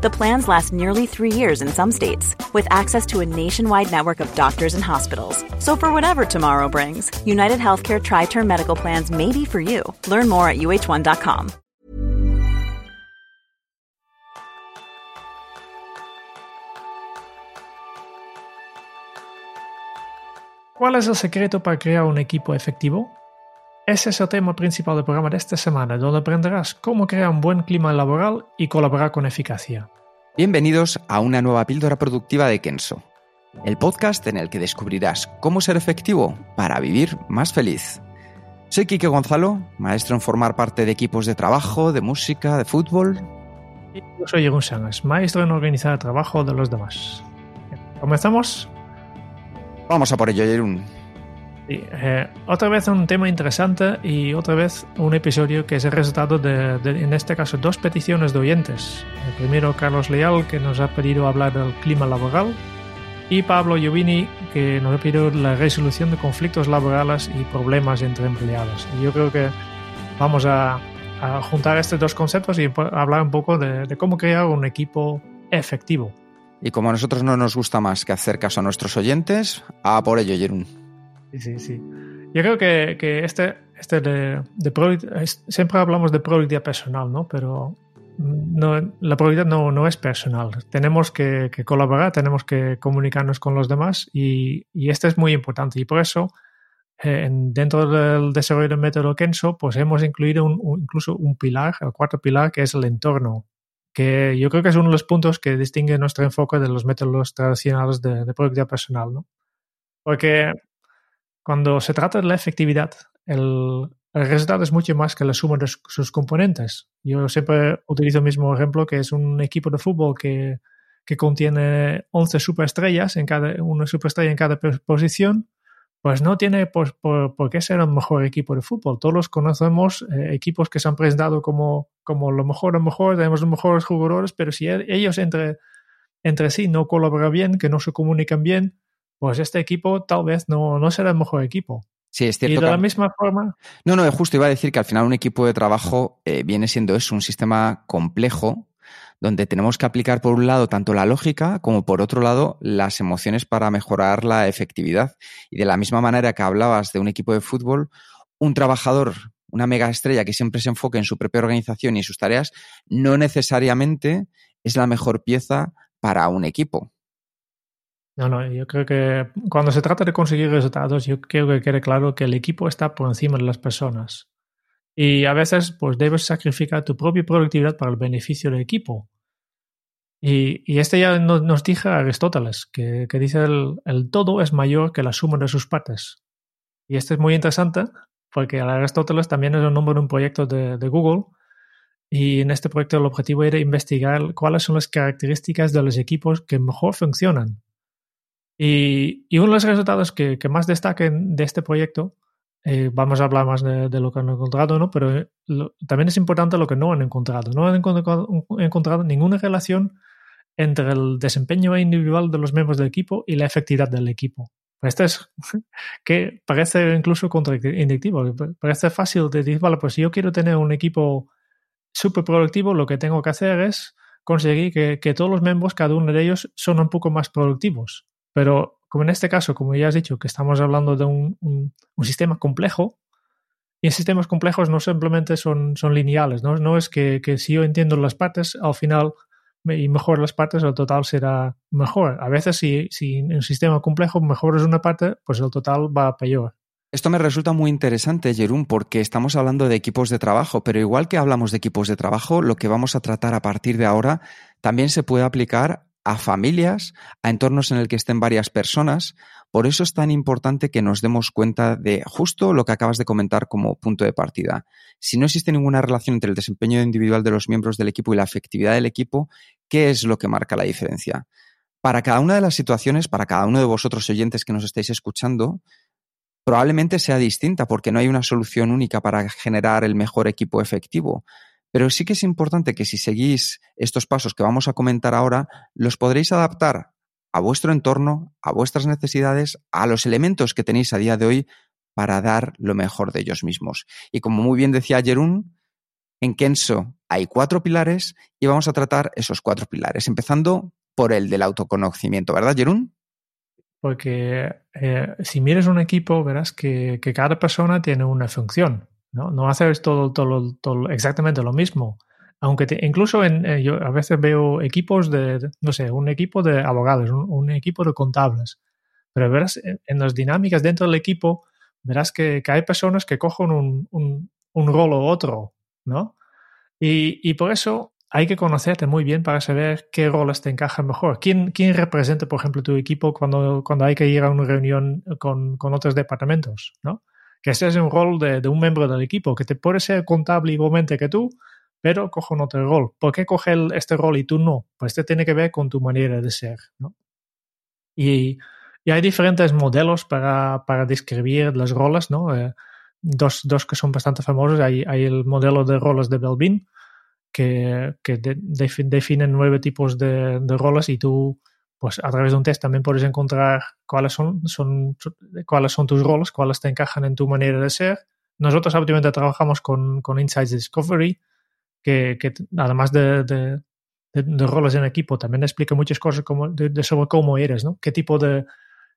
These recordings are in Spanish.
The plans last nearly three years in some states, with access to a nationwide network of doctors and hospitals. So, for whatever tomorrow brings, United Healthcare Tri Term Medical Plans may be for you. Learn more at uh1.com. ¿Cuál es el secreto para crear un equipo efectivo? Ese es el tema principal del programa de esta semana, donde aprenderás cómo crear un buen clima laboral y colaborar con eficacia. Bienvenidos a una nueva píldora productiva de Kenso, el podcast en el que descubrirás cómo ser efectivo para vivir más feliz. Soy Quique Gonzalo, maestro en formar parte de equipos de trabajo, de música, de fútbol. Y yo soy Jeroen Sangas, maestro en organizar el trabajo de los demás. ¿Comenzamos? Vamos a por ello, Jerún. Sí, eh, otra vez un tema interesante y otra vez un episodio que es el resultado de, de, en este caso, dos peticiones de oyentes. El primero, Carlos Leal, que nos ha pedido hablar del clima laboral, y Pablo Giovini, que nos ha pedido la resolución de conflictos laborales y problemas entre empleados. Y yo creo que vamos a, a juntar estos dos conceptos y hablar un poco de, de cómo crear un equipo efectivo. Y como a nosotros no nos gusta más que hacer caso a nuestros oyentes, a por ello, Jerún. Sí, sí, sí. Yo creo que, que este, este de, de siempre hablamos de productividad personal, ¿no? Pero no, la productividad no, no es personal. Tenemos que, que, colaborar, tenemos que comunicarnos con los demás y, y esto es muy importante. Y por eso, eh, en, dentro del desarrollo del método Kenso, pues hemos incluido un, un, incluso un pilar, el cuarto pilar, que es el entorno que yo creo que es uno de los puntos que distingue nuestro enfoque de los métodos tradicionales de, de productividad personal, ¿no? Porque cuando se trata de la efectividad, el, resultado es mucho más que la suma de sus componentes. Yo siempre utilizo el mismo ejemplo, que es un equipo de fútbol que, que contiene 11 superestrellas, en cada, una superestrella en cada posición, pues no tiene por, qué ser el mejor equipo de fútbol. Todos conocemos eh, equipos que se han presentado como, como lo mejor, lo mejor, tenemos los mejores jugadores, pero si ellos entre, entre sí no colaboran bien, que no se comunican bien, pues este equipo tal vez no, no será el mejor equipo. Sí, es cierto. Y de la misma forma. No, no, justo iba a decir que al final un equipo de trabajo eh, viene siendo eso, un sistema complejo donde tenemos que aplicar por un lado tanto la lógica como por otro lado las emociones para mejorar la efectividad. Y de la misma manera que hablabas de un equipo de fútbol, un trabajador, una mega estrella que siempre se enfoque en su propia organización y sus tareas, no necesariamente es la mejor pieza para un equipo. No, no, yo creo que cuando se trata de conseguir resultados, yo quiero que quede claro que el equipo está por encima de las personas. Y a veces, pues debes sacrificar tu propia productividad para el beneficio del equipo. Y, este ya nos, dice Aristóteles, que, dice el, todo es mayor que la suma de sus partes. Y este es muy interesante, porque Aristóteles también es el nombre de un proyecto de Google. Y en este proyecto el objetivo era investigar cuáles son las características de los equipos que mejor funcionan. Y, uno de los resultados que, más destaquen de este proyecto eh, vamos a hablar más de, lo que han encontrado, ¿no? Pero lo, también es importante lo que no han encontrado. No han encontrado, ninguna relación entre el desempeño individual de los miembros del equipo y la efectividad del equipo. Esto es que parece incluso contrainductivo. Parece fácil de decir, vale, pues si yo quiero tener un equipo súper productivo, lo que tengo que hacer es conseguir que todos los miembros, cada uno de ellos, son un poco más productivos. Pero como en este caso, como ya has dicho, que estamos hablando de un, un, un sistema complejo, y en sistemas complejos no simplemente son, son lineales, ¿no? no es que, que, si yo entiendo las partes, al final y mejor las partes, el total será mejor. A veces si, si en un sistema complejo mejoras una parte, pues el total va peor. Esto me resulta muy interesante, Jerún, porque estamos hablando de equipos de trabajo, pero igual que hablamos de equipos de trabajo, lo que vamos a tratar a partir de ahora también se puede aplicar a familias, a entornos en el que estén varias personas. Por eso es tan importante que nos demos cuenta de justo lo que acabas de comentar como punto de partida. Si no existe ninguna relación entre el desempeño individual de los miembros del equipo y la efectividad del equipo, ¿qué es lo que marca la diferencia? Para cada una de las situaciones, para cada uno de vosotros oyentes que nos estáis escuchando, probablemente sea distinta porque no hay una solución única para generar el mejor equipo efectivo Pero sí que es importante que si seguís estos pasos que vamos a comentar ahora, los podréis adaptar a vuestro entorno, a vuestras necesidades, a los elementos que tenéis a día de hoy para dar lo mejor de ellos mismos. Y como muy bien decía Jerún, en Kenso hay cuatro pilares y vamos a tratar esos cuatro pilares, empezando por el del autoconocimiento, ¿verdad, Jerún? Porque eh, si miras un equipo, verás que, cada persona tiene una función, ¿no? No haces todo, todo, exactamente lo mismo. Aunque incluso en, eh, yo a veces veo equipos de, no sé, un equipo de abogados, un, equipo de contables. Pero verás, en, las dinámicas dentro del equipo, verás que, hay personas que cogen un, un, un rol u otro, ¿no? Y, y, por eso hay que conocerte muy bien para saber qué roles te encajan mejor. ¿Quién, quién representa, por ejemplo, tu equipo cuando, cuando hay que ir a una reunión con, con otros departamentos? ¿no? Que ese es un rol de, de, un miembro del equipo, que te puede ser contable igualmente que tú, pero coge un otro rol. ¿Por qué coge este rol y tú no? Pues este tiene que ver con tu manera de ser. ¿no? Y, y hay diferentes modelos para, para describir los roles, ¿no? Eh, dos, dos que son bastante famosos. Hay, hay el modelo de roles de Belbin, que, que definen nueve tipos de, de, roles y tú, pues a través de un test también puedes encontrar cuáles son, son, cuáles son tus roles, cuáles te encajan en tu manera de ser. Nosotros obviamente trabajamos con, con Insights Discovery, que, que además de, de, de, roles en equipo, también explica muchas cosas como, de, sobre cómo eres, ¿no? ¿Qué tipo de,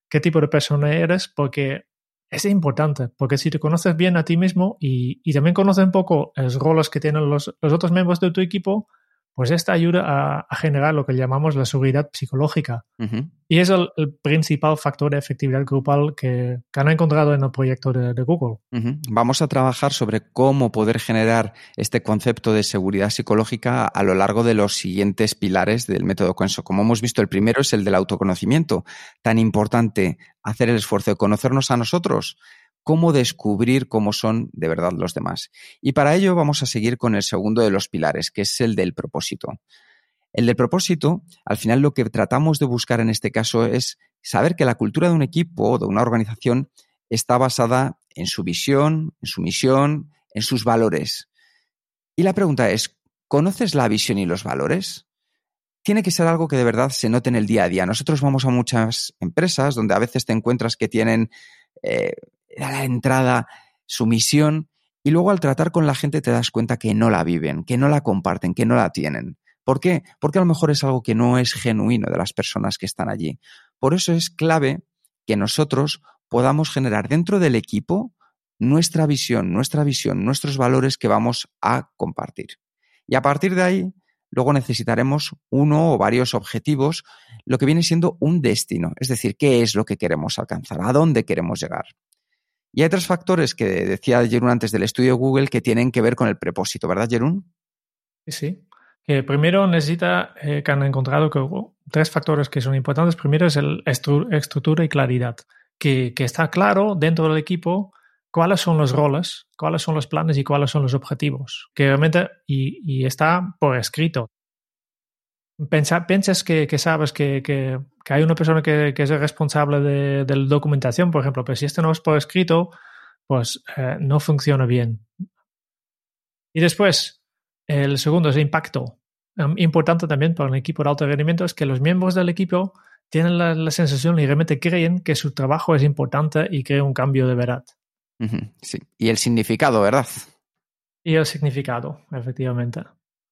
qué tipo de persona eres? Porque es importante, porque si te conoces bien a ti mismo y, y también conoces un poco los roles que tienen los, los, otros miembros de tu equipo, pues esta ayuda a, a generar lo que llamamos la seguridad psicológica. Uh -huh. Y es el, el, principal factor de efectividad grupal que, que han encontrado en el proyecto de, de Google. Uh -huh. Vamos a trabajar sobre cómo poder generar este concepto de seguridad psicológica a lo largo de los siguientes pilares del método Conso. Como hemos visto, el primero es el del autoconocimiento. Tan importante hacer el esfuerzo de conocernos a nosotros cómo descubrir cómo son de verdad los demás. Y para ello vamos a seguir con el segundo de los pilares, que es el del propósito. El del propósito, al final lo que tratamos de buscar en este caso es saber que la cultura de un equipo o de una organización está basada en su visión, en su misión, en sus valores. Y la pregunta es, ¿conoces la visión y los valores? Tiene que ser algo que de verdad se note en el día a día. Nosotros vamos a muchas empresas donde a veces te encuentras que tienen eh, a la entrada su misión y luego al tratar con la gente te das cuenta que no la viven, que no la comparten, que no la tienen. ¿Por qué? Porque a lo mejor es algo que no es genuino de las personas que están allí. Por eso es clave que nosotros podamos generar dentro del equipo nuestra visión, nuestra visión, nuestros valores que vamos a compartir. Y a partir de ahí, luego necesitaremos uno o varios objetivos, lo que viene siendo un destino, es decir, qué es lo que queremos alcanzar, a dónde queremos llegar. Y hay tres factores que decía Jerún antes del estudio Google que tienen que ver con el propósito, ¿verdad, Jerún? Sí, primero necesita, eh, que han encontrado que tres factores que son importantes. Primero es el estructura y claridad. Que, está claro dentro del equipo cuáles son los roles, cuáles son los planes y cuáles son los objetivos. Que realmente, y está por escrito. Pensa, piensas que, que sabes que, que, que, hay una persona que, es responsable de, de, la documentación, por ejemplo, pero si esto no es por escrito, pues eh, no funciona bien. Y después, el segundo es impacto. Um, importante también para un equipo de alto rendimiento es que los miembros del equipo tienen la, la, sensación y realmente creen que su trabajo es importante y crea un cambio de verdad. Sí. Y el significado, ¿verdad? Y el significado, efectivamente.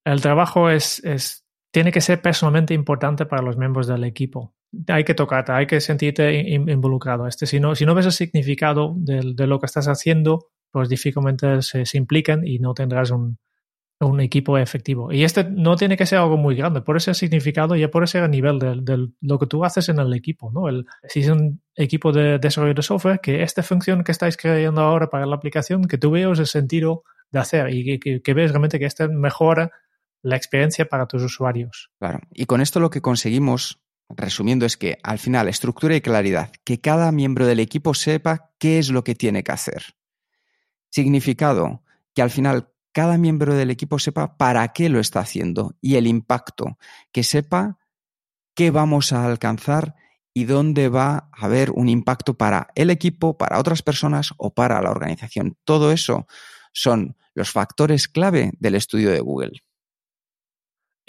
El trabajo es, es tiene que ser personalmente importante para los miembros del equipo. Hay que tocarte, hay que sentirte involucrado. Este, si, no, si no ves el significado de, lo que estás haciendo, pues difícilmente se, implican y no tendrás un, equipo efectivo. Y este no tiene que ser algo muy grande, por ese significado y por ese nivel de, lo que tú haces en el equipo. ¿no? Si es un equipo de desarrollo de software, que esta función que estáis creando ahora para la aplicación, que tú veas el sentido de hacer y que, que, ves realmente que este mejora la experiencia para tus usuarios. Claro. Y con esto lo que conseguimos, resumiendo, es que al final estructura y claridad, que cada miembro del equipo sepa qué es lo que tiene que hacer. Significado, que al final cada miembro del equipo sepa para qué lo está haciendo y el impacto, que sepa qué vamos a alcanzar y dónde va a haber un impacto para el equipo, para otras personas o para la organización. Todo eso son los factores clave del estudio de Google.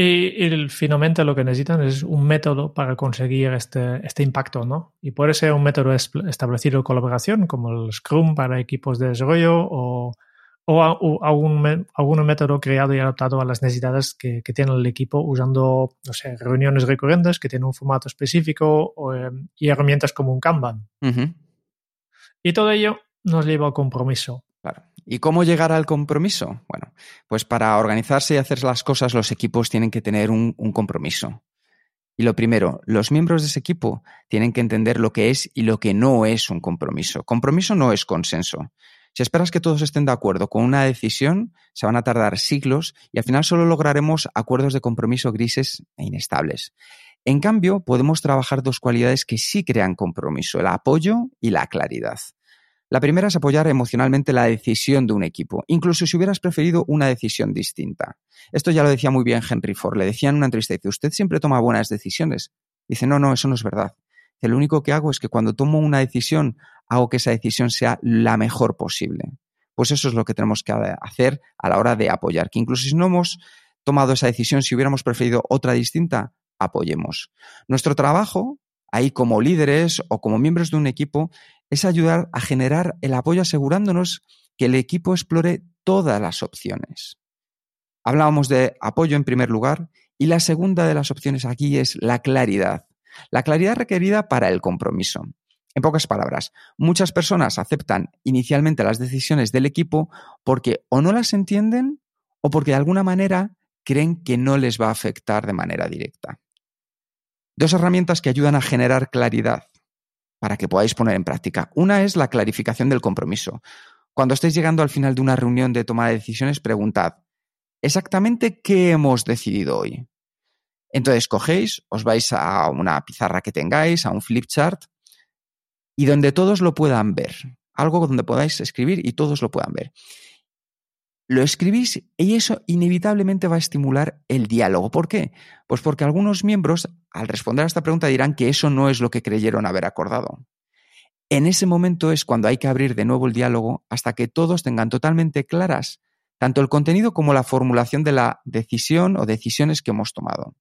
Y, finalmente lo que necesitan es un método para conseguir este, este impacto, ¿no? Y puede ser un método establecido de colaboración, como el Scrum para equipos de desarrollo o, o, algún, método creado y adaptado a las necesidades que, tiene el equipo usando, no sé, reuniones recurrentes que tienen un formato específico em, y herramientas como un Kanban. Y todo ello nos lleva al compromiso. ¿Y cómo llegar al compromiso? Bueno, pues para organizarse y hacer las cosas, los equipos tienen que tener un, compromiso. Y lo primero, los miembros de ese equipo tienen que entender lo que es y lo que no es un compromiso. Compromiso no es consenso. Si esperas que todos estén de acuerdo con una decisión, se van a tardar siglos y al final solo lograremos acuerdos de compromiso grises e inestables. En cambio, podemos trabajar dos cualidades que sí crean compromiso, el apoyo y la claridad. La primera es apoyar emocionalmente la decisión de un equipo, incluso si hubieras preferido una decisión distinta. Esto ya lo decía muy bien Henry Ford. Le decía en una entrevista, dice, usted siempre toma buenas decisiones. Dice, no, no, eso no es verdad. Dice, lo único que hago es que cuando tomo una decisión, hago que esa decisión sea la mejor posible. Pues eso es lo que tenemos que hacer a la hora de apoyar, que incluso si no hemos tomado esa decisión, si hubiéramos preferido otra distinta, apoyemos. Nuestro trabajo, ahí como líderes o como miembros de un equipo, es ayudar a generar el apoyo asegurándonos que el equipo explore todas las opciones. Hablábamos de apoyo en primer lugar y la segunda de las opciones aquí es la claridad. La claridad requerida para el compromiso. En pocas palabras, muchas personas aceptan inicialmente las decisiones del equipo porque o no las entienden o porque de alguna manera creen que no les va a afectar de manera directa. Dos herramientas que ayudan a generar claridad para que podáis poner en práctica. Una es la clarificación del compromiso. Cuando estéis llegando al final de una reunión de toma de decisiones, preguntad exactamente qué hemos decidido hoy. Entonces cogéis, os vais a una pizarra que tengáis, a un flip chart, y donde todos lo puedan ver. Algo donde podáis escribir y todos lo puedan ver. Lo escribís y eso inevitablemente va a estimular el diálogo. ¿Por qué? Pues porque algunos miembros, al responder a esta pregunta, dirán que eso no es lo que creyeron haber acordado. En ese momento es cuando hay que abrir de nuevo el diálogo hasta que todos tengan totalmente claras tanto el contenido como la formulación de la decisión o decisiones que hemos tomado.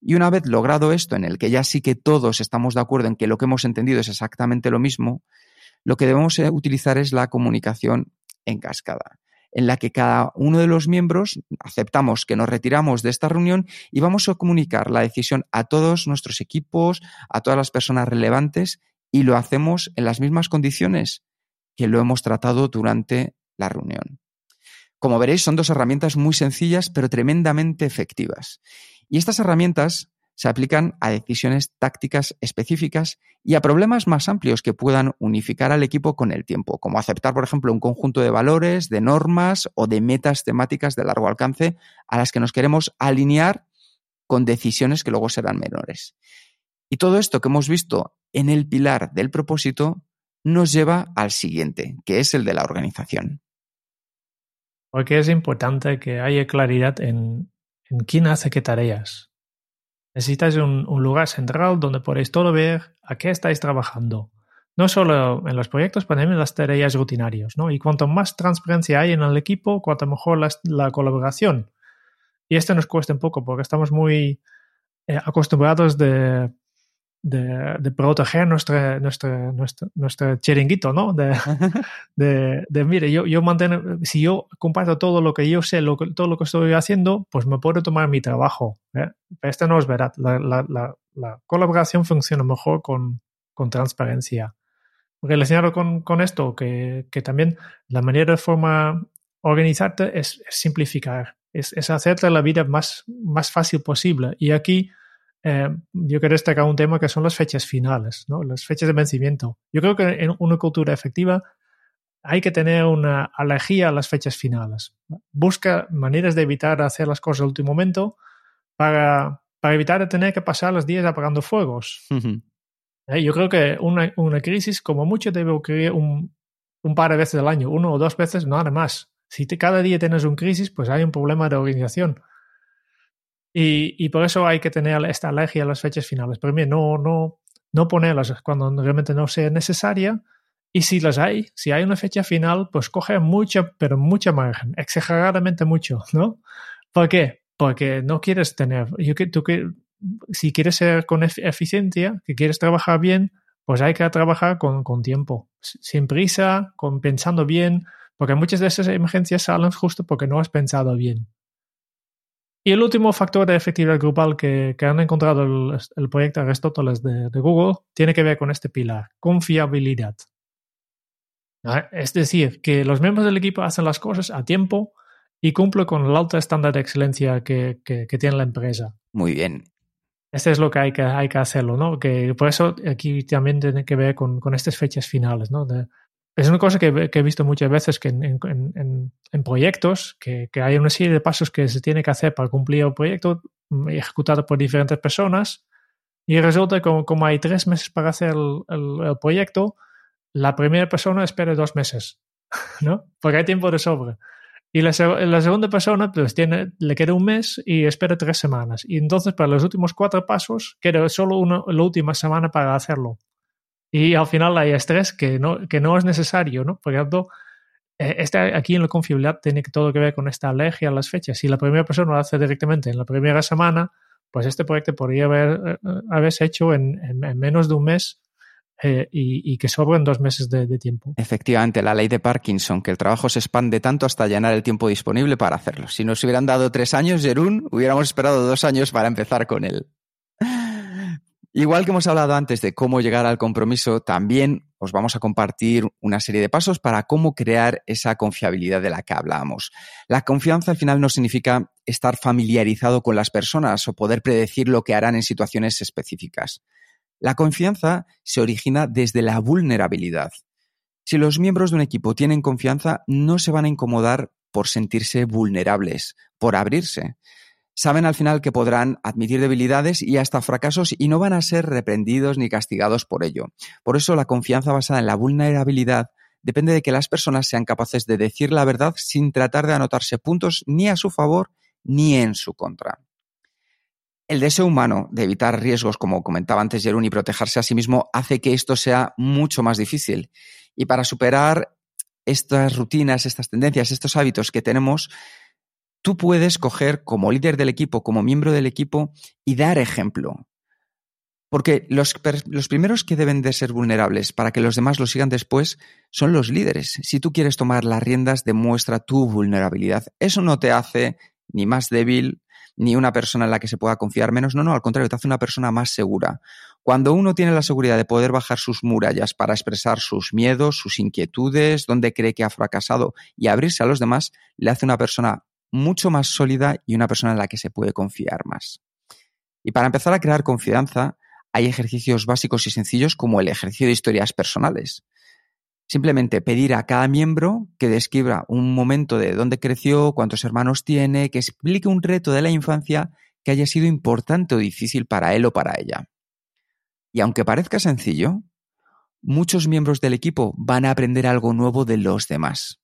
Y una vez logrado esto, en el que ya sí que todos estamos de acuerdo en que lo que hemos entendido es exactamente lo mismo, lo que debemos eh, utilizar es la comunicación en cascada en la que cada uno de los miembros aceptamos que nos retiramos de esta reunión y vamos a comunicar la decisión a todos nuestros equipos, a todas las personas relevantes y lo hacemos en las mismas condiciones que lo hemos tratado durante la reunión. Como veréis, son dos herramientas muy sencillas pero tremendamente efectivas. Y estas herramientas se aplican a decisiones tácticas específicas y a problemas más amplios que puedan unificar al equipo con el tiempo, como aceptar, por ejemplo, un conjunto de valores, de normas o de metas temáticas de largo alcance a las que nos queremos alinear con decisiones que luego serán menores. Y todo esto que hemos visto en el pilar del propósito nos lleva al siguiente, que es el de la organización. Porque es importante que haya claridad en, quién hace qué tareas. Necesitáis un, lugar central donde podéis todo ver a qué estáis trabajando. No solo en los proyectos, pero también en las tareas rutinarias. ¿no? Y cuanto más transparencia hay en el equipo, cuanto mejor la, colaboración. Y esto nos cuesta un poco porque estamos muy eh, acostumbrados de, de, proteger nuestro, nuestro, nuestro, nuestro chiringuito, ¿no? De, de, de, mire, yo, yo mantengo, si yo comparto todo lo que yo sé, lo todo lo que estoy haciendo, pues me puedo tomar mi trabajo. ¿eh? Esto no es verdad. La, la, la, la colaboración funciona mejor con, con transparencia. Relacionado con, con esto, que, que, también la manera de forma organizarte es, es simplificar, es, es hacerte la vida más, más fácil posible. Y aquí eh, yo quiero destacar un tema que son las fechas finales, ¿no? las fechas de vencimiento. Yo creo que en una cultura efectiva hay que tener una alergia a las fechas finales. Busca maneras de evitar hacer las cosas al último momento para, para evitar tener que pasar los días apagando fuegos. Eh, yo creo que una, una, crisis, como mucho, debe ocurrir un, un, par de veces al año, uno o dos veces, nada más. Si te, cada día tienes un crisis, pues hay un problema de organización. Y, por eso hay que tener esta alergia a las fechas finales. Pero bien, no, no, no ponerlas cuando realmente no sea necesaria Y si las hay, si hay una fecha final, pues coge mucha, pero mucha margen, exageradamente mucho, ¿no? ¿Por qué? Porque no quieres tener, yo, tú, si quieres ser con eficiencia, que quieres trabajar bien, pues hay que trabajar con, con tiempo, sin prisa, con pensando bien, porque muchas de esas emergencias salen justo porque no has pensado bien. Y el último factor de efectividad grupal que, que han encontrado el, el proyecto Aristóteles de, de, Google tiene que ver con este pilar, confiabilidad. Es decir, que los miembros del equipo hacen las cosas a tiempo y cumplen con el alto estándar de excelencia que, que, que tiene la empresa. Muy bien. Este es lo que hay que, hay que hacerlo, ¿no? Que por eso aquí también tiene que ver con, con estas fechas finales, ¿no? De, es una cosa que, he visto muchas veces que en, en, en proyectos, que, que, hay una serie de pasos que se tiene que hacer para cumplir el proyecto mm, ejecutado por diferentes personas y resulta que como, hay tres meses para hacer el, el, el, proyecto, la primera persona espera dos meses, ¿no? Porque hay tiempo de sobra. Y la, la, segunda persona pues tiene, le queda un mes y espera tres semanas. Y entonces para los últimos cuatro pasos queda solo una, la última semana para hacerlo. Y al final hay estrés que no, que no es necesario, ¿no? Por ejemplo, este, aquí en la confiabilidad tiene todo que ver con esta alergia a las fechas. Si la primera persona lo hace directamente en la primera semana, pues este proyecto podría haber, eh, haberse hecho en, en, en menos de un mes eh, y, y, que sobren dos meses de, de, tiempo. Efectivamente, la ley de Parkinson, que el trabajo se expande tanto hasta llenar el tiempo disponible para hacerlo. Si nos hubieran dado tres años, Jerún, hubiéramos esperado dos años para empezar con él. Igual que hemos hablado antes de cómo llegar al compromiso, también os vamos a compartir una serie de pasos para cómo crear esa confiabilidad de la que hablábamos. La confianza al final no significa estar familiarizado con las personas o poder predecir lo que harán en situaciones específicas. La confianza se origina desde la vulnerabilidad. Si los miembros de un equipo tienen confianza, no se van a incomodar por sentirse vulnerables, por abrirse saben al final que podrán admitir debilidades y hasta fracasos y no van a ser reprendidos ni castigados por ello. Por eso la confianza basada en la vulnerabilidad depende de que las personas sean capaces de decir la verdad sin tratar de anotarse puntos ni a su favor ni en su contra. El deseo humano de evitar riesgos, como comentaba antes Jerún, y protegerse a sí mismo hace que esto sea mucho más difícil. Y para superar estas rutinas, estas tendencias, estos hábitos que tenemos, tú puedes coger como líder del equipo, como miembro del equipo y dar ejemplo. Porque los, los, primeros que deben de ser vulnerables para que los demás lo sigan después son los líderes. Si tú quieres tomar las riendas, demuestra tu vulnerabilidad. Eso no te hace ni más débil, ni una persona en la que se pueda confiar menos. No, no, al contrario, te hace una persona más segura. Cuando uno tiene la seguridad de poder bajar sus murallas para expresar sus miedos, sus inquietudes, donde cree que ha fracasado y abrirse a los demás, le hace una persona mucho más sólida y una persona en la que se puede confiar más. Y para empezar a crear confianza, hay ejercicios básicos y sencillos como el ejercicio de historias personales. Simplemente pedir a cada miembro que describa un momento de dónde creció, cuántos hermanos tiene, que explique un reto de la infancia que haya sido importante o difícil para él o para ella. Y aunque parezca sencillo, muchos miembros del equipo van a aprender algo nuevo de los demás.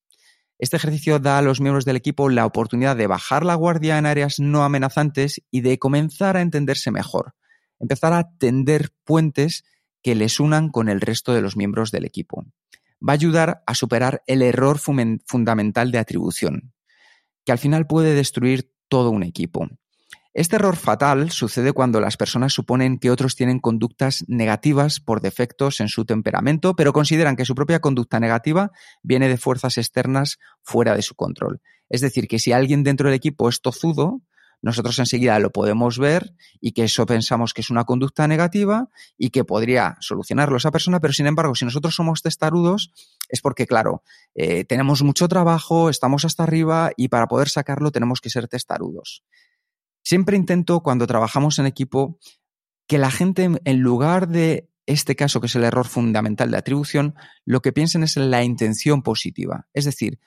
Este ejercicio da a los miembros del equipo la oportunidad de bajar la guardia en áreas no amenazantes y de comenzar a entenderse mejor, empezar a tender puentes que les unan con el resto de los miembros del equipo. Va a ayudar a superar el error fundamental de atribución, que al final puede destruir todo un equipo. Este error fatal sucede cuando las personas suponen que otros tienen conductas negativas por defectos en su temperamento, pero consideran que su propia conducta negativa viene de fuerzas externas fuera de su control. Es decir, que si alguien dentro del equipo es tozudo, nosotros enseguida lo podemos ver y que eso pensamos que es una conducta negativa y que podría solucionarlo esa persona, pero sin embargo, si nosotros somos testarudos, es porque, claro, eh, tenemos mucho trabajo, estamos hasta arriba y para poder sacarlo tenemos que ser testarudos. Siempre intento, cuando trabajamos en equipo, que la gente, en lugar de este caso, que es el error fundamental de atribución, lo que piensen es en la intención positiva. Es decir,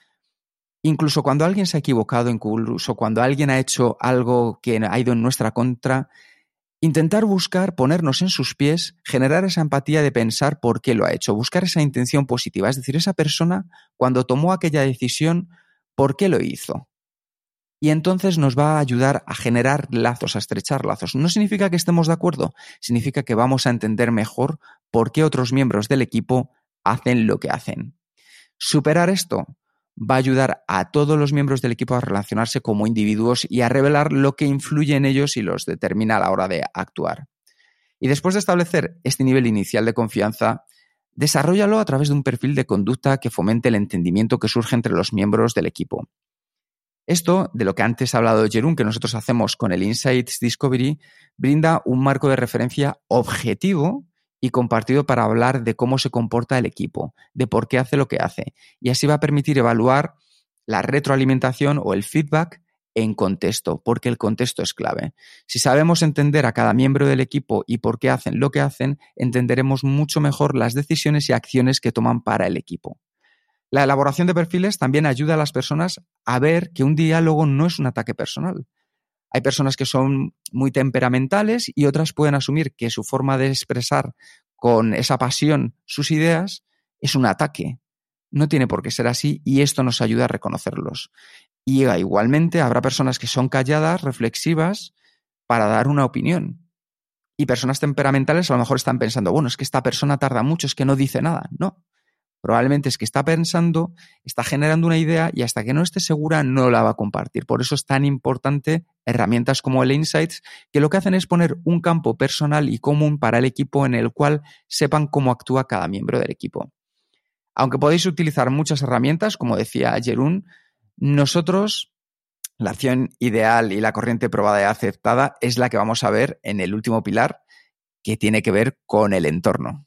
incluso cuando alguien se ha equivocado, incluso cuando alguien ha hecho algo que ha ido en nuestra contra, intentar buscar, ponernos en sus pies, generar esa empatía de pensar por qué lo ha hecho, buscar esa intención positiva. Es decir, esa persona, cuando tomó aquella decisión, ¿por qué lo hizo? Y entonces nos va a ayudar a generar lazos, a estrechar lazos. No significa que estemos de acuerdo, significa que vamos a entender mejor por qué otros miembros del equipo hacen lo que hacen. Superar esto va a ayudar a todos los miembros del equipo a relacionarse como individuos y a revelar lo que influye en ellos y los determina a la hora de actuar. Y después de establecer este nivel inicial de confianza, desarrollalo a través de un perfil de conducta que fomente el entendimiento que surge entre los miembros del equipo. Esto, de lo que antes ha hablado Jerún, que nosotros hacemos con el Insights Discovery, brinda un marco de referencia objetivo y compartido para hablar de cómo se comporta el equipo, de por qué hace lo que hace. Y así va a permitir evaluar la retroalimentación o el feedback en contexto, porque el contexto es clave. Si sabemos entender a cada miembro del equipo y por qué hacen lo que hacen, entenderemos mucho mejor las decisiones y acciones que toman para el equipo. La elaboración de perfiles también ayuda a las personas a ver que un diálogo no es un ataque personal, hay personas que son muy temperamentales y otras pueden asumir que su forma de expresar con esa pasión sus ideas es un ataque. No tiene por qué ser así y esto nos ayuda a reconocerlos. Y igualmente habrá personas que son calladas, reflexivas, para dar una opinión. Y personas temperamentales a lo mejor están pensando, bueno, es que esta persona tarda mucho, es que no dice nada. No, Probablemente es que está pensando, está generando una idea y hasta que no esté segura no la va a compartir. Por eso es tan importante herramientas como el Insights, que lo que hacen es poner un campo personal y común para el equipo en el cual sepan cómo actúa cada miembro del equipo. Aunque podéis utilizar muchas herramientas, como decía Jerún, nosotros la acción ideal y la corriente probada y aceptada es la que vamos a ver en el último pilar, que tiene que ver con el entorno.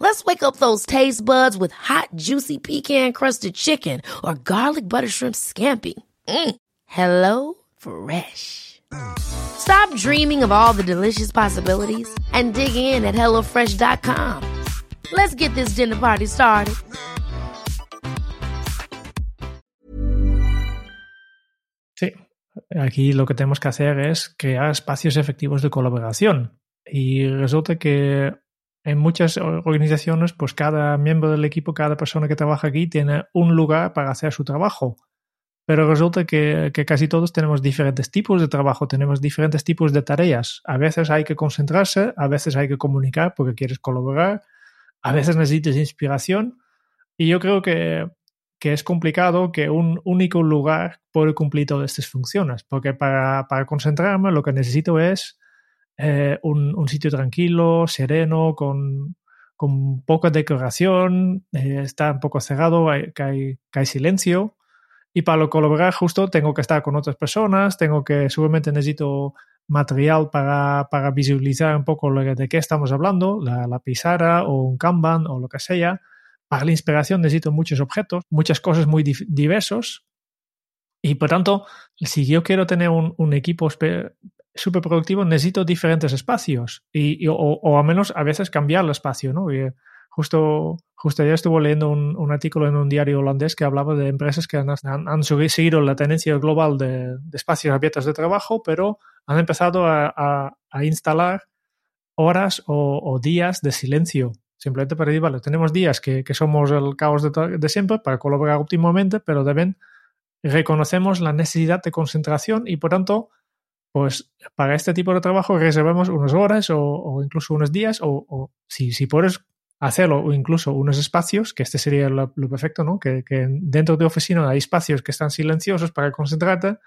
Let's wake up those taste buds with hot, juicy pecan crusted chicken or garlic butter shrimp scampi. Mm. Hello Fresh. Stop dreaming of all the delicious possibilities and dig in at HelloFresh.com. Let's get this dinner party started. Sí, aquí lo que tenemos que hacer es crear espacios efectivos de colaboración. Y resulta que en muchas organizaciones, pues cada miembro del equipo, cada persona que trabaja aquí tiene un lugar para hacer su trabajo. Pero resulta que, casi todos tenemos diferentes tipos de trabajo, tenemos diferentes tipos de tareas. A veces hay que concentrarse, a veces hay que comunicar porque quieres colaborar, a veces necesitas inspiración. Y yo creo que, que es complicado que un único lugar pueda cumplir todas estas funciones, porque para, para concentrarme lo que necesito es eh, un, sitio tranquilo, sereno, con, poca decoración, eh, está un poco cerrado, hay, que, hay, silencio. Y para colaborar justo tengo que estar con otras personas, tengo que, seguramente necesito material para, visualizar un poco de qué estamos hablando, la, la pizarra o un Kanban o lo que sea. Para la inspiración necesito muchos objetos, muchas cosas muy diversos. Y por tanto, si yo quiero tener un, un equipo súper productivo, necesito diferentes espacios y, o, o, al menos a veces cambiar el espacio, ¿no? justo, justo ayer estuve leyendo un, artículo en un diario holandés que hablaba de empresas que han, seguido la tendencia global de, espacios abiertos de trabajo, pero han empezado a, instalar horas o, o, días de silencio. Simplemente para decir, vale, tenemos días que, que somos el caos de, de siempre para colaborar óptimamente, pero también reconocemos la necesidad de concentración y por tanto pues para este tipo de trabajo reservamos unas horas o, incluso unos días o, si, si, puedes hacerlo o incluso unos espacios, que este sería lo, perfecto, ¿no? Que, dentro de oficina hay espacios que están silenciosos para concentrarte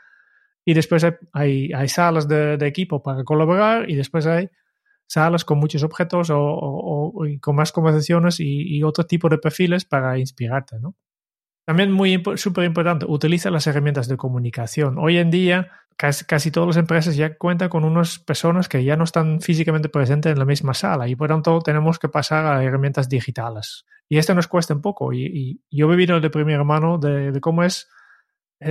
y después hay, hay, salas de, equipo para colaborar y después hay salas con muchos objetos o, con más conversaciones y, y, otro tipo de perfiles para inspirarte, ¿no? También muy súper importante, utiliza las herramientas de comunicación. Hoy en día casi, todas las empresas ya cuentan con unas personas que ya no están físicamente presentes en la misma sala y por tanto tenemos que pasar a herramientas digitales. Y esto nos cuesta un poco. Y, yo he vivido de primera mano de, cómo es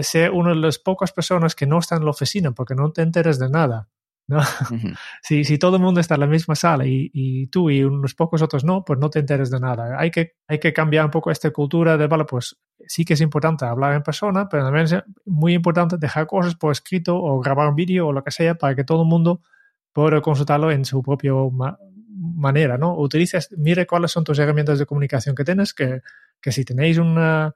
ser una de las pocas personas que no están en la oficina porque no te enteras de nada. ¿No? si, si, todo el mundo está en la misma sala y, y, tú y unos pocos otros no, pues no te enteres de nada. Hay que, hay que cambiar un poco esta cultura de, vale, pues sí que es importante hablar en persona, pero también es muy importante dejar cosas por escrito o grabar un vídeo o lo que sea para que todo el mundo pueda consultarlo en su propia manera, ¿no? Utilices, mire cuáles son tus herramientas de comunicación que tienes, que, que si tenéis una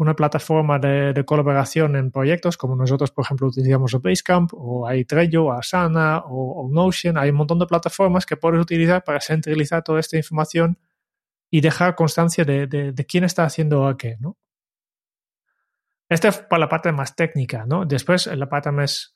una plataforma de, colaboración en proyectos, como nosotros, por ejemplo, utilizamos Basecamp, o hay Trello, Asana, o, Notion. Hay un montón de plataformas que puedes utilizar para centralizar toda esta información y dejar constancia de, de, quién está haciendo qué, ¿no? Esta es para la parte más técnica, ¿no? Después, en la parte más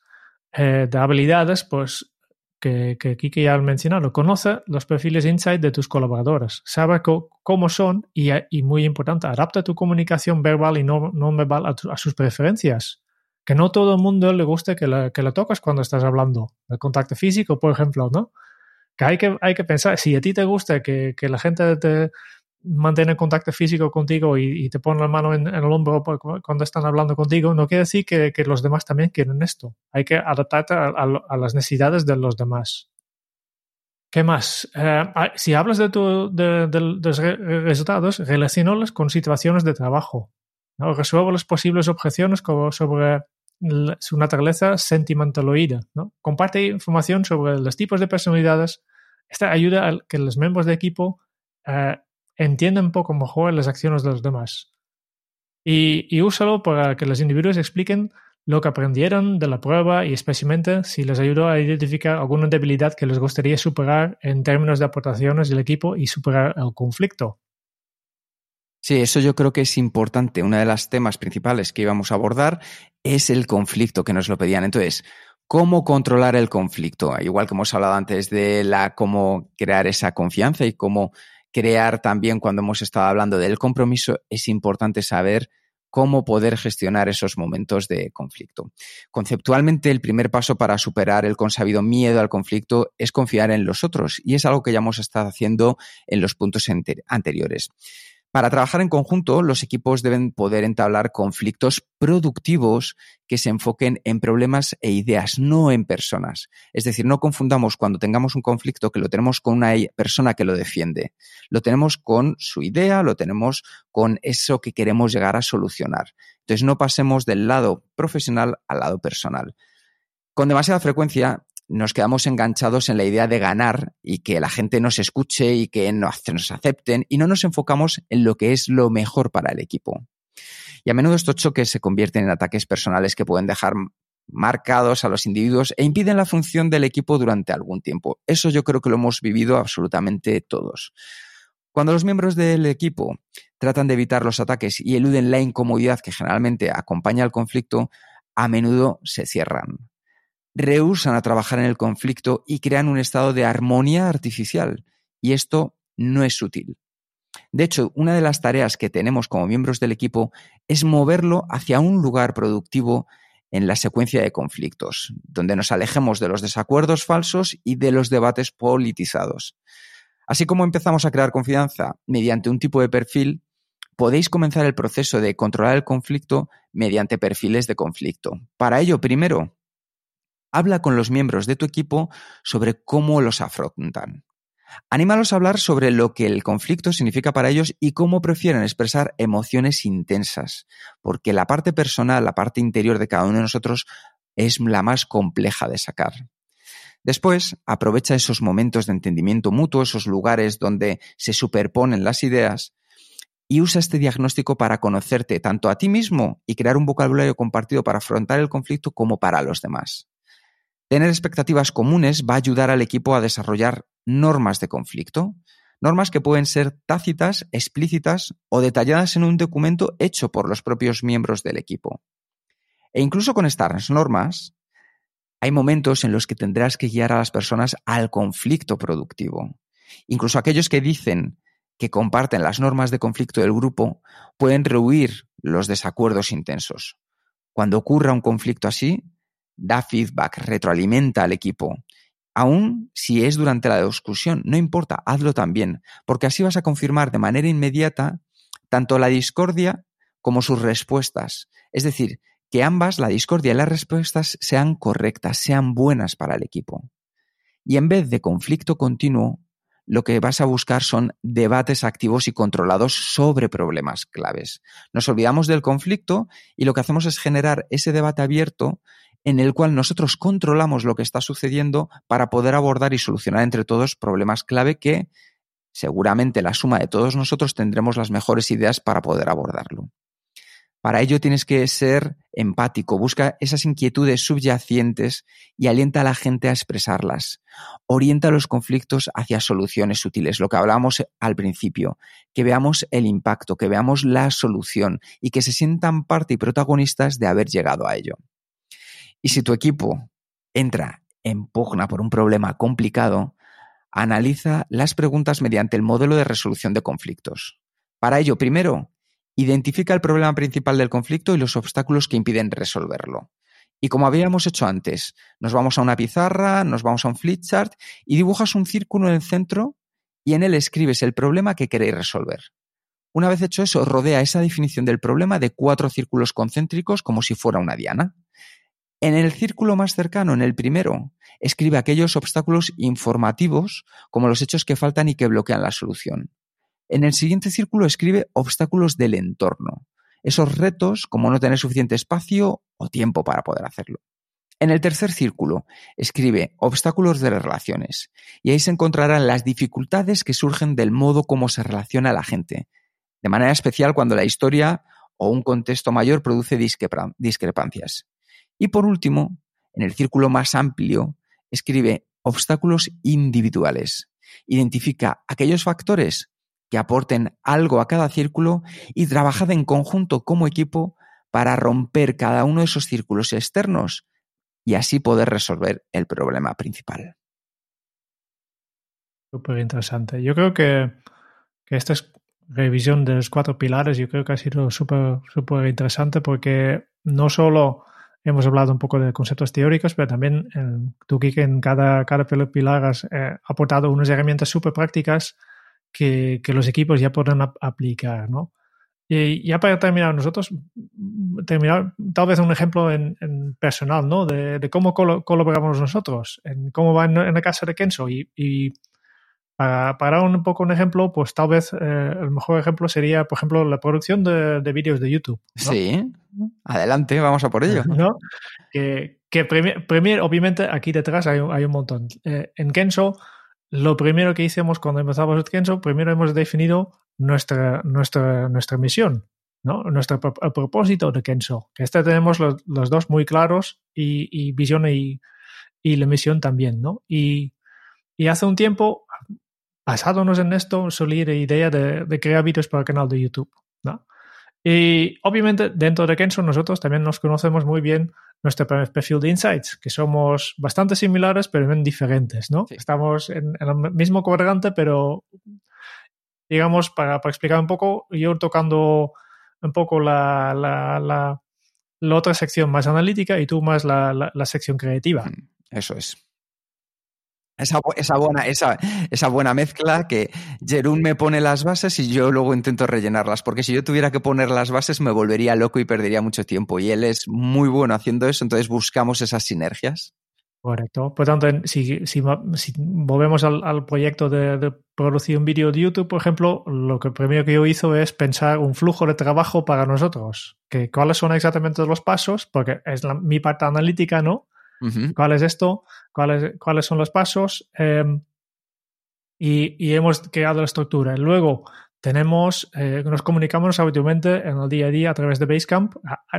eh, de habilidades, pues que, que ya ha mencionado, conoce los perfiles Insight de tus colaboradores, sabe cómo son y, muy importante, adapta tu comunicación verbal y no, no verbal a, sus preferencias. Que no todo el mundo le guste que le, que le toques cuando estás hablando. El contacto físico, por ejemplo, ¿no? Que hay que, hay que pensar, si a ti te gusta que, que la gente te, mantiene contacto físico contigo y, te pone la mano en, el hombro cuando están hablando contigo, no quiere decir que, los demás también quieren esto. Hay que adaptarte a, las necesidades de los demás. ¿Qué más? Eh, si hablas de, tu, de, los resultados, relacionalos con situaciones de trabajo. ¿no? Resuelve las posibles objeciones sobre su naturaleza sentimentaloide. ¿no? Comparte información sobre los tipos de personalidades. Esta ayuda a que los miembros de equipo eh, entienda un poco mejor las acciones de los demás. Y, y úsalo para que los individuos expliquen lo que aprendieron de la prueba y especialmente si les ayudó a identificar alguna debilidad que les gustaría superar en términos de aportaciones del equipo y superar el conflicto. Sí, eso yo creo que es importante. Uno de los temas principales que íbamos a abordar es el conflicto que nos lo pedían. Entonces, ¿cómo controlar el conflicto? Igual que hemos hablado antes de la cómo crear esa confianza y cómo crear también, cuando hemos estado hablando del compromiso, es importante saber cómo poder gestionar esos momentos de conflicto. Conceptualmente, el primer paso para superar el consabido miedo al conflicto es confiar en los otros y es algo que ya hemos estado haciendo en los puntos anteriores. Para trabajar en conjunto, los equipos deben poder entablar conflictos productivos que se enfoquen en problemas e ideas, no en personas. Es decir, no confundamos cuando tengamos un conflicto que lo tenemos con una persona que lo defiende. Lo tenemos con su idea, lo tenemos con eso que queremos llegar a solucionar. Entonces, no pasemos del lado profesional al lado personal. Con demasiada frecuencia, nos quedamos enganchados en la idea de ganar y que la gente nos escuche y que nos acepten y no nos enfocamos en lo que es lo mejor para el equipo. Y a menudo estos choques se convierten en ataques personales que pueden dejar marcados a los individuos e impiden la función del equipo durante algún tiempo. Eso yo creo que lo hemos vivido absolutamente todos. Cuando los miembros del equipo tratan de evitar los ataques y eluden la incomodidad que generalmente acompaña al conflicto, a menudo se cierran rehusan a trabajar en el conflicto y crean un estado de armonía artificial. Y esto no es útil. De hecho, una de las tareas que tenemos como miembros del equipo es moverlo hacia un lugar productivo en la secuencia de conflictos, donde nos alejemos de los desacuerdos falsos y de los debates politizados. Así como empezamos a crear confianza mediante un tipo de perfil, podéis comenzar el proceso de controlar el conflicto mediante perfiles de conflicto. Para ello, primero, habla con los miembros de tu equipo sobre cómo los afrontan. Anímalos a hablar sobre lo que el conflicto significa para ellos y cómo prefieren expresar emociones intensas, porque la parte personal, la parte interior de cada uno de nosotros es la más compleja de sacar. Después, aprovecha esos momentos de entendimiento mutuo, esos lugares donde se superponen las ideas, y usa este diagnóstico para conocerte tanto a ti mismo y crear un vocabulario compartido para afrontar el conflicto como para los demás. Tener expectativas comunes va a ayudar al equipo a desarrollar normas de conflicto, normas que pueden ser tácitas, explícitas o detalladas en un documento hecho por los propios miembros del equipo. E incluso con estas normas, hay momentos en los que tendrás que guiar a las personas al conflicto productivo. Incluso aquellos que dicen que comparten las normas de conflicto del grupo pueden rehuir los desacuerdos intensos. Cuando ocurra un conflicto así, da feedback, retroalimenta al equipo. Aún si es durante la discusión, no importa, hazlo también, porque así vas a confirmar de manera inmediata tanto la discordia como sus respuestas. Es decir, que ambas, la discordia y las respuestas, sean correctas, sean buenas para el equipo. Y en vez de conflicto continuo, lo que vas a buscar son debates activos y controlados sobre problemas claves. Nos olvidamos del conflicto y lo que hacemos es generar ese debate abierto en el cual nosotros controlamos lo que está sucediendo para poder abordar y solucionar entre todos problemas clave que seguramente la suma de todos nosotros tendremos las mejores ideas para poder abordarlo. Para ello tienes que ser empático, busca esas inquietudes subyacentes y alienta a la gente a expresarlas. Orienta los conflictos hacia soluciones útiles, lo que hablábamos al principio, que veamos el impacto, que veamos la solución y que se sientan parte y protagonistas de haber llegado a ello. Y si tu equipo entra en pugna por un problema complicado, analiza las preguntas mediante el modelo de resolución de conflictos. Para ello, primero, Identifica el problema principal del conflicto y los obstáculos que impiden resolverlo. Y como habíamos hecho antes, nos vamos a una pizarra, nos vamos a un flipchart y dibujas un círculo en el centro y en él escribes el problema que queréis resolver. Una vez hecho eso, rodea esa definición del problema de cuatro círculos concéntricos como si fuera una diana. En el círculo más cercano, en el primero, escribe aquellos obstáculos informativos como los hechos que faltan y que bloquean la solución. En el siguiente círculo escribe obstáculos del entorno, esos retos como no tener suficiente espacio o tiempo para poder hacerlo. En el tercer círculo escribe obstáculos de las relaciones y ahí se encontrarán las dificultades que surgen del modo como se relaciona la gente, de manera especial cuando la historia o un contexto mayor produce discrepancias. Y por último, en el círculo más amplio, escribe obstáculos individuales. Identifica aquellos factores que aporten algo a cada círculo y trabajad en conjunto como equipo para romper cada uno de esos círculos externos y así poder resolver el problema principal. Súper interesante. Yo creo que, esta revisión de los cuatro pilares, yo creo que ha sido súper interesante porque no solo hemos hablado un poco de conceptos teóricos, pero también tú, Kike, en cada, cada pilar has eh, aportado unas herramientas súper prácticas que, los equipos ya podrán aplicar, ¿no? Y ya para terminar, nosotros, terminar tal vez un ejemplo en, personal, ¿no? De, cómo colaboramos nosotros, en cómo va en, la casa de Kenzo. Y, para, para, un poco un ejemplo, pues tal vez eh, el mejor ejemplo sería, por ejemplo, la producción de, vídeos de YouTube. Sí, adelante, vamos a por ello. ¿No? Que, que primero, obviamente, aquí detrás hay, hay un montón. Eh, en Kenzo lo primero que hicimos cuando empezamos el Kenzo, primero hemos definido nuestra, nuestra, nuestra misión, ¿no? Nuestro propósito de Kenzo. Que este tenemos los, dos muy claros y, visión y, la misión también, ¿no? Y, hace un tiempo, basándonos en esto, solía la idea de, de, crear vídeos para el canal de YouTube, ¿no? Y obviamente dentro de Kenzo nosotros también nos conocemos muy bien nuestro perfil de insights, que somos bastante similares, pero bien diferentes, ¿no? Estamos en, el mismo cuadrante, pero digamos, para, explicar un poco, yo tocando un poco la, la, la, otra sección más analítica y tú más la, sección creativa. Mm, eso es. Esa, esa, buena, esa, esa buena mezcla que Jerún me pone las bases y yo luego intento rellenarlas, porque si yo tuviera que poner las bases me volvería loco y perdería mucho tiempo. Y él es muy bueno haciendo eso, entonces buscamos esas sinergias. Correcto. Por tanto, si, si, volvemos al, proyecto de, producir un vídeo de YouTube, por ejemplo, lo que primero que yo hizo es pensar un flujo de trabajo para nosotros. Que, ¿Cuáles son exactamente los pasos? Porque es mi parte analítica, ¿no? ¿Cuál es esto? ¿Cuáles, cuáles son los pasos? Em, y, hemos creado la estructura. Luego tenemos, eh, nos comunicamos habitualmente en el día a día a través de Basecamp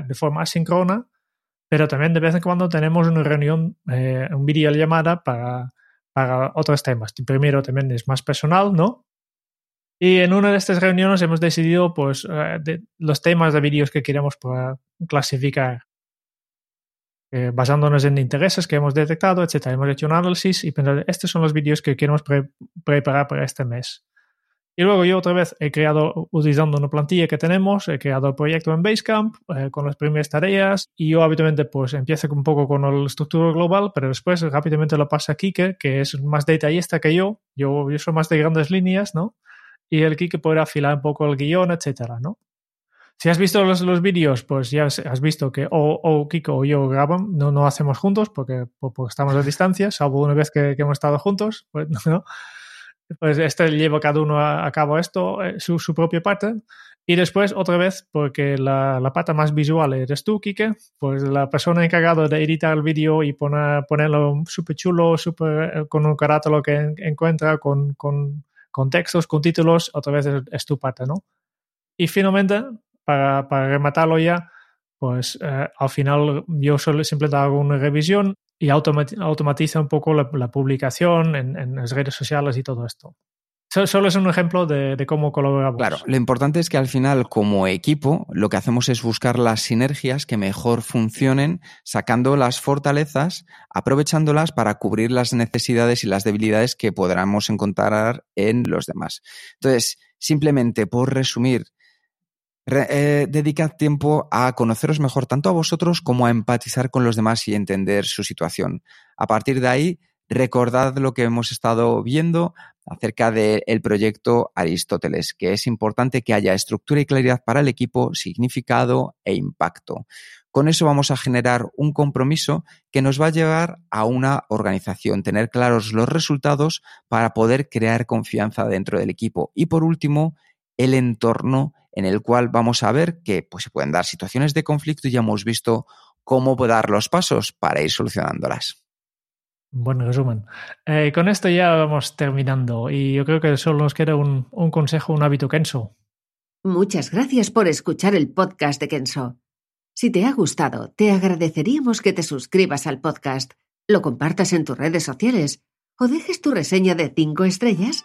de forma asíncrona, pero también de vez en cuando tenemos una reunión, eh, un video llamada para, para otros temas. primero también es más personal, ¿no? Y en una de estas reuniones hemos decidido pues, eh, los temas de vídeos que queremos clasificar. Eh, basándonos en intereses que hemos detectado, etcétera. Hemos hecho un análisis y pensado, estos son los vídeos que queremos preparar para este mes. Y luego yo otra vez he creado, utilizando una plantilla que tenemos, he creado el proyecto en Basecamp eh, con las primeras tareas y yo habitualmente pues empiezo un poco con la estructura global, pero después rápidamente lo pasa a Kike, que es más detallista que yo. Yo, yo soy más de grandes líneas, ¿no? Y el Kike podrá afilar un poco el guion, etcétera, ¿no? Si has visto los, los vídeos, pues ya has visto que o, Kiko o yo graban, no, no hacemos juntos porque, porque estamos a distancia, salvo una vez que, hemos estado juntos, pues no. Pues este lleva cada uno a, cabo esto, eh, su, su propia parte. Y después, otra vez, porque la, la, pata más visual eres tú, Kike, pues la persona encargada de editar el vídeo y poner, ponerlo súper chulo, super, eh, con un carácter lo que encuentra, con, con, con, textos, con títulos, otra vez es, tu pata, ¿no? Y finalmente, para, para rematarlo ya, pues eh, al final yo solo simplemente hago una revisión y automatiza un poco la, publicación en, en, las redes sociales y todo esto. Solo es un ejemplo de, cómo colaboramos. Claro, lo importante es que al final, como equipo, lo que hacemos es buscar las sinergias que mejor funcionen, sacando las fortalezas, aprovechándolas para cubrir las necesidades y las debilidades que podamos encontrar en los demás. Entonces, simplemente por resumir, eh, dedicad tiempo a conoceros mejor tanto a vosotros como a empatizar con los demás y entender su situación. A partir de ahí, recordad lo que hemos estado viendo acerca del proyecto Aristóteles, que es importante que haya estructura y claridad para el equipo, significado e impacto. Con eso vamos a generar un compromiso que nos va a llevar a una organización, tener claros los resultados para poder crear confianza dentro del equipo. Y por último, el entorno en el cual vamos a ver que pues, se pueden dar situaciones de conflicto y ya hemos visto cómo dar los pasos para ir solucionándolas. Buen resumen. Eh, con esto ya vamos terminando y yo creo que solo nos queda un, un consejo, un hábito Kenso. Muchas gracias por escuchar el podcast de Kenso. Si te ha gustado, te agradeceríamos que te suscribas al podcast, lo compartas en tus redes sociales o dejes tu reseña de 5 estrellas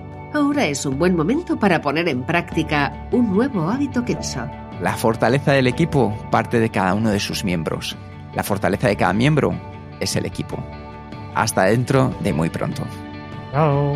Ahora es un buen momento para poner en práctica un nuevo hábito Kenso. La fortaleza del equipo parte de cada uno de sus miembros. La fortaleza de cada miembro es el equipo. Hasta dentro de muy pronto. Chao.